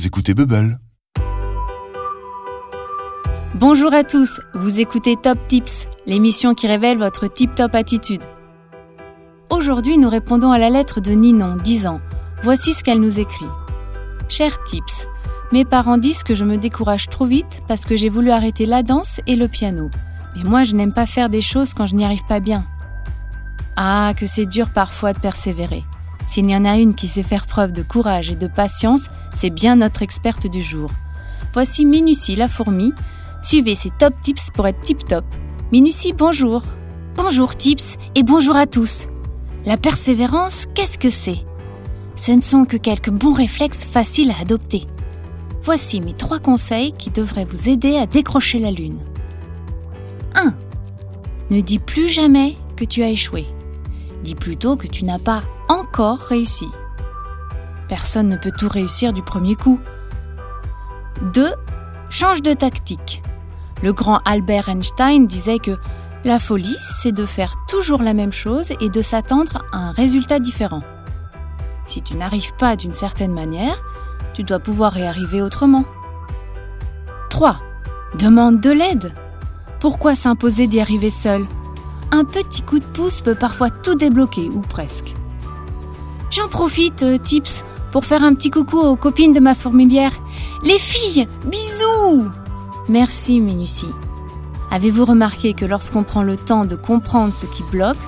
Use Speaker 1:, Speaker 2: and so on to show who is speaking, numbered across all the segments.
Speaker 1: vous écoutez Bubble.
Speaker 2: Bonjour à tous, vous écoutez Top Tips, l'émission qui révèle votre tip-top attitude. Aujourd'hui, nous répondons à la lettre de Ninon, 10 ans. Voici ce qu'elle nous écrit. Cher Tips, mes parents disent que je me décourage trop vite parce que j'ai voulu arrêter la danse et le piano. Mais moi, je n'aime pas faire des choses quand je n'y arrive pas bien. Ah, que c'est dur parfois de persévérer. S'il y en a une qui sait faire preuve de courage et de patience, c'est bien notre experte du jour. Voici Minucie la fourmi. Suivez ses top tips pour être tip top. Minucie, bonjour.
Speaker 3: Bonjour tips et bonjour à tous. La persévérance, qu'est-ce que c'est? Ce ne sont que quelques bons réflexes faciles à adopter. Voici mes trois conseils qui devraient vous aider à décrocher la lune. 1. Ne dis plus jamais que tu as échoué. Dis plutôt que tu n'as pas encore réussi. Personne ne peut tout réussir du premier coup. 2. Change de tactique. Le grand Albert Einstein disait que la folie, c'est de faire toujours la même chose et de s'attendre à un résultat différent. Si tu n'arrives pas d'une certaine manière, tu dois pouvoir y arriver autrement. 3. Demande de l'aide. Pourquoi s'imposer d'y arriver seul? Un petit coup de pouce peut parfois tout débloquer, ou presque. J'en profite, euh, Tips, pour faire un petit coucou aux copines de ma fourmilière. Les filles, bisous Merci, Minucie. Avez-vous remarqué que lorsqu'on prend le temps de comprendre ce qui bloque,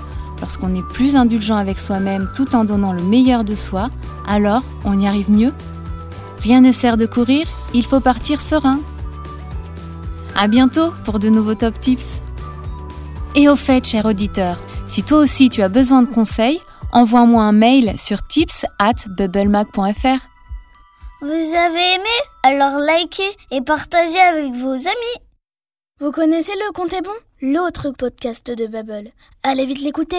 Speaker 3: lorsqu'on est plus indulgent avec soi-même tout en donnant le meilleur de soi, alors on y arrive mieux? Rien ne sert de courir, il faut partir serein. À bientôt pour de nouveaux top tips. Et au fait, cher auditeur, si toi aussi tu as besoin de conseils, envoie-moi un mail sur tips at bubblemac.fr.
Speaker 4: Vous avez aimé? Alors likez et partagez avec vos amis.
Speaker 5: Vous connaissez le Compte est bon? L'autre podcast de Bubble. Allez vite l'écouter